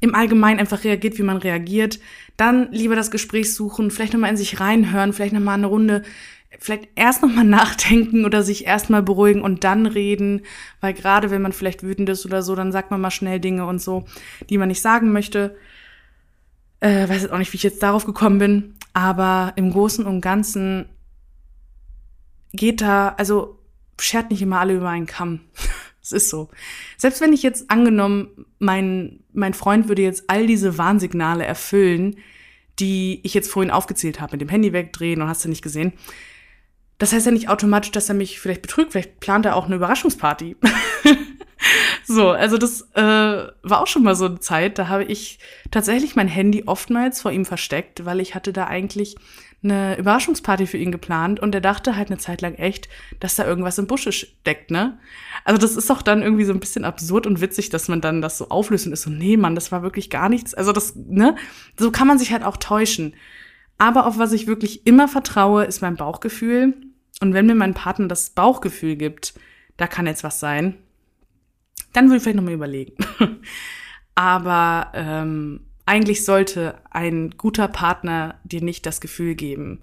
im Allgemeinen einfach reagiert, wie man reagiert. Dann lieber das Gespräch suchen, vielleicht nochmal in sich reinhören, vielleicht nochmal eine Runde, vielleicht erst nochmal nachdenken oder sich erstmal beruhigen und dann reden, weil gerade wenn man vielleicht wütend ist oder so, dann sagt man mal schnell Dinge und so, die man nicht sagen möchte. Äh, weiß jetzt auch nicht, wie ich jetzt darauf gekommen bin, aber im Großen und Ganzen geht da, also schert nicht immer alle über einen Kamm. Es ist so. Selbst wenn ich jetzt angenommen, mein, mein Freund würde jetzt all diese Warnsignale erfüllen, die ich jetzt vorhin aufgezählt habe, mit dem Handy wegdrehen und hast du nicht gesehen. Das heißt ja nicht automatisch, dass er mich vielleicht betrügt. Vielleicht plant er auch eine Überraschungsparty. so, also das äh, war auch schon mal so eine Zeit, da habe ich tatsächlich mein Handy oftmals vor ihm versteckt, weil ich hatte da eigentlich eine Überraschungsparty für ihn geplant und er dachte halt eine Zeit lang echt, dass da irgendwas im Busche steckt, ne? Also das ist doch dann irgendwie so ein bisschen absurd und witzig, dass man dann das so auflöst und ist so, nee, Mann, das war wirklich gar nichts. Also das, ne? So kann man sich halt auch täuschen. Aber auf was ich wirklich immer vertraue, ist mein Bauchgefühl. Und wenn mir mein Partner das Bauchgefühl gibt, da kann jetzt was sein, dann würde ich vielleicht nochmal überlegen. Aber ähm, eigentlich sollte ein guter Partner dir nicht das Gefühl geben,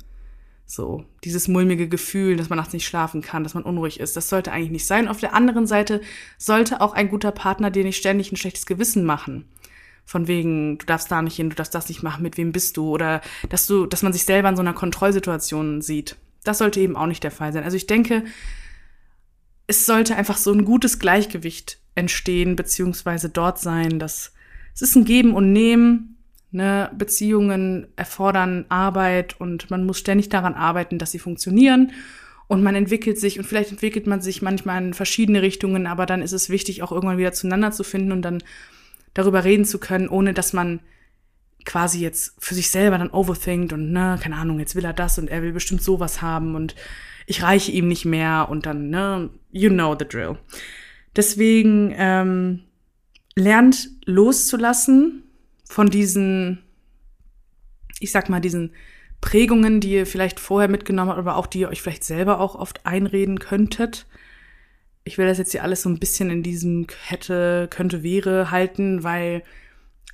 so, dieses mulmige Gefühl, dass man nachts nicht schlafen kann, dass man unruhig ist, das sollte eigentlich nicht sein. Auf der anderen Seite sollte auch ein guter Partner dir nicht ständig ein schlechtes Gewissen machen. Von wegen, du darfst da nicht hin, du darfst das nicht machen, mit wem bist du? Oder dass du, dass man sich selber in so einer Kontrollsituation sieht. Das sollte eben auch nicht der Fall sein. Also ich denke, es sollte einfach so ein gutes Gleichgewicht entstehen, beziehungsweise dort sein, dass es ist ein Geben und Nehmen. Ne? Beziehungen erfordern Arbeit und man muss ständig daran arbeiten, dass sie funktionieren. Und man entwickelt sich und vielleicht entwickelt man sich manchmal in verschiedene Richtungen, aber dann ist es wichtig, auch irgendwann wieder zueinander zu finden und dann darüber reden zu können, ohne dass man quasi jetzt für sich selber dann overthinkt und ne, keine Ahnung, jetzt will er das und er will bestimmt sowas haben und ich reiche ihm nicht mehr und dann, ne, you know the drill. Deswegen ähm, lernt loszulassen von diesen, ich sag mal, diesen Prägungen, die ihr vielleicht vorher mitgenommen habt, aber auch die ihr euch vielleicht selber auch oft einreden könntet. Ich will das jetzt hier alles so ein bisschen in diesem hätte, könnte, wäre halten, weil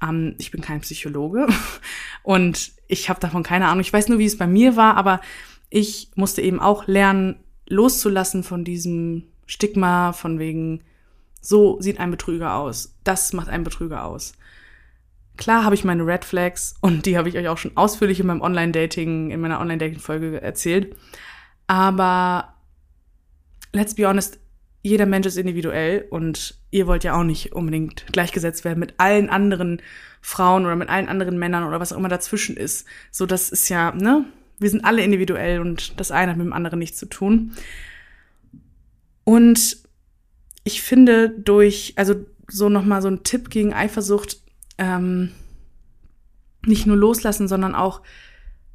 ähm, ich bin kein Psychologe und ich habe davon keine Ahnung. Ich weiß nur, wie es bei mir war, aber ich musste eben auch lernen, loszulassen von diesem Stigma, von wegen, so sieht ein Betrüger aus. Das macht ein Betrüger aus. Klar habe ich meine Red Flags und die habe ich euch auch schon ausführlich in meinem Online-Dating, in meiner Online-Dating-Folge erzählt. Aber let's be honest, jeder Mensch ist individuell und ihr wollt ja auch nicht unbedingt gleichgesetzt werden mit allen anderen Frauen oder mit allen anderen Männern oder was auch immer dazwischen ist. So, das ist ja, ne? Wir sind alle individuell und das eine hat mit dem anderen nichts zu tun. Und ich finde durch, also so nochmal so ein Tipp gegen Eifersucht, ähm, nicht nur loslassen, sondern auch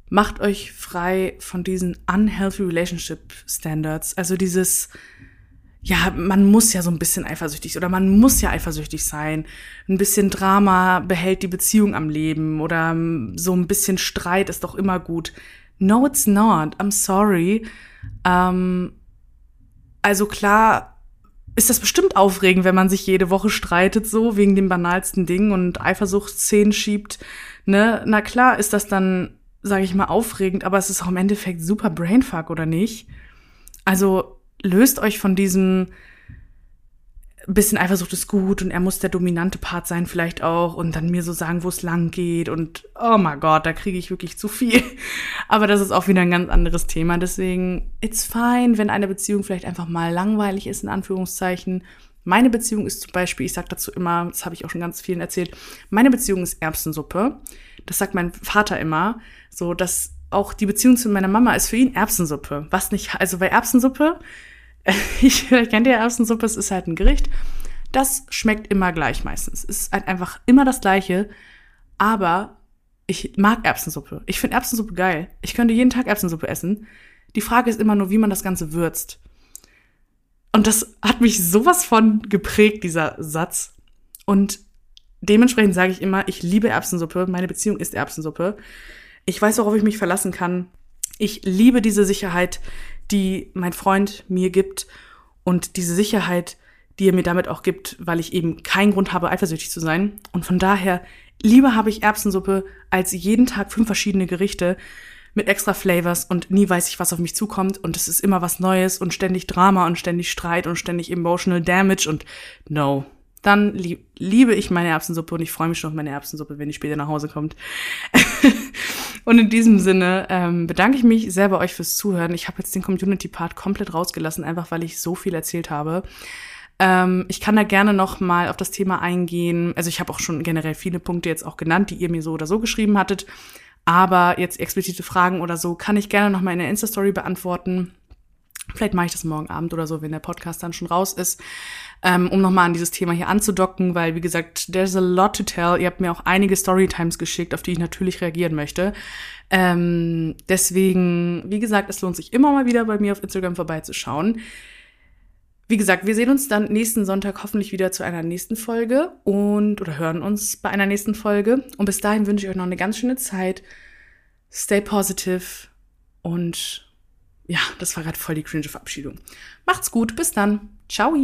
macht euch frei von diesen unhealthy relationship standards. Also dieses, ja, man muss ja so ein bisschen eifersüchtig oder man muss ja eifersüchtig sein. Ein bisschen Drama behält die Beziehung am Leben oder ähm, so ein bisschen Streit ist doch immer gut. No, it's not. I'm sorry. Ähm, also klar, ist das bestimmt aufregend, wenn man sich jede Woche streitet, so wegen dem banalsten Ding und Eifersuchtsszenen schiebt. Ne? Na klar ist das dann, sage ich mal, aufregend, aber es ist auch im Endeffekt super Brainfuck, oder nicht? Also löst euch von diesem bisschen Eifersucht ist gut und er muss der dominante Part sein vielleicht auch und dann mir so sagen, wo es lang geht und oh mein Gott, da kriege ich wirklich zu viel. Aber das ist auch wieder ein ganz anderes Thema. Deswegen, it's fine, wenn eine Beziehung vielleicht einfach mal langweilig ist, in Anführungszeichen. Meine Beziehung ist zum Beispiel, ich sage dazu immer, das habe ich auch schon ganz vielen erzählt, meine Beziehung ist Erbsensuppe. Das sagt mein Vater immer, so dass auch die Beziehung zu meiner Mama ist für ihn Erbsensuppe. Was nicht, also bei Erbsensuppe ich, vielleicht kennt ihr Erbsensuppe, es ist halt ein Gericht. Das schmeckt immer gleich meistens. Es ist halt einfach immer das Gleiche. Aber ich mag Erbsensuppe. Ich finde Erbsensuppe geil. Ich könnte jeden Tag Erbsensuppe essen. Die Frage ist immer nur, wie man das Ganze würzt. Und das hat mich sowas von geprägt, dieser Satz. Und dementsprechend sage ich immer, ich liebe Erbsensuppe. Meine Beziehung ist Erbsensuppe. Ich weiß, worauf ich mich verlassen kann. Ich liebe diese Sicherheit, die mein Freund mir gibt und diese Sicherheit, die er mir damit auch gibt, weil ich eben keinen Grund habe, eifersüchtig zu sein. Und von daher, lieber habe ich Erbsensuppe als jeden Tag fünf verschiedene Gerichte mit extra Flavors und nie weiß ich, was auf mich zukommt und es ist immer was Neues und ständig Drama und ständig Streit und ständig emotional damage und no. Dann lieb, liebe ich meine Erbsensuppe und ich freue mich schon auf meine Erbsensuppe, wenn die später nach Hause kommt. Und in diesem Sinne ähm, bedanke ich mich sehr bei euch fürs Zuhören. Ich habe jetzt den Community-Part komplett rausgelassen, einfach weil ich so viel erzählt habe. Ähm, ich kann da gerne noch mal auf das Thema eingehen. Also ich habe auch schon generell viele Punkte jetzt auch genannt, die ihr mir so oder so geschrieben hattet. Aber jetzt explizite Fragen oder so kann ich gerne noch mal in der Insta-Story beantworten. Vielleicht mache ich das morgen Abend oder so, wenn der Podcast dann schon raus ist, ähm, um nochmal an dieses Thema hier anzudocken, weil, wie gesagt, there's a lot to tell. Ihr habt mir auch einige Storytimes geschickt, auf die ich natürlich reagieren möchte. Ähm, deswegen, wie gesagt, es lohnt sich immer mal wieder bei mir auf Instagram vorbeizuschauen. Wie gesagt, wir sehen uns dann nächsten Sonntag hoffentlich wieder zu einer nächsten Folge und oder hören uns bei einer nächsten Folge. Und bis dahin wünsche ich euch noch eine ganz schöne Zeit. Stay positive und ja, das war gerade voll die cringe Verabschiedung. Macht's gut, bis dann. Ciao.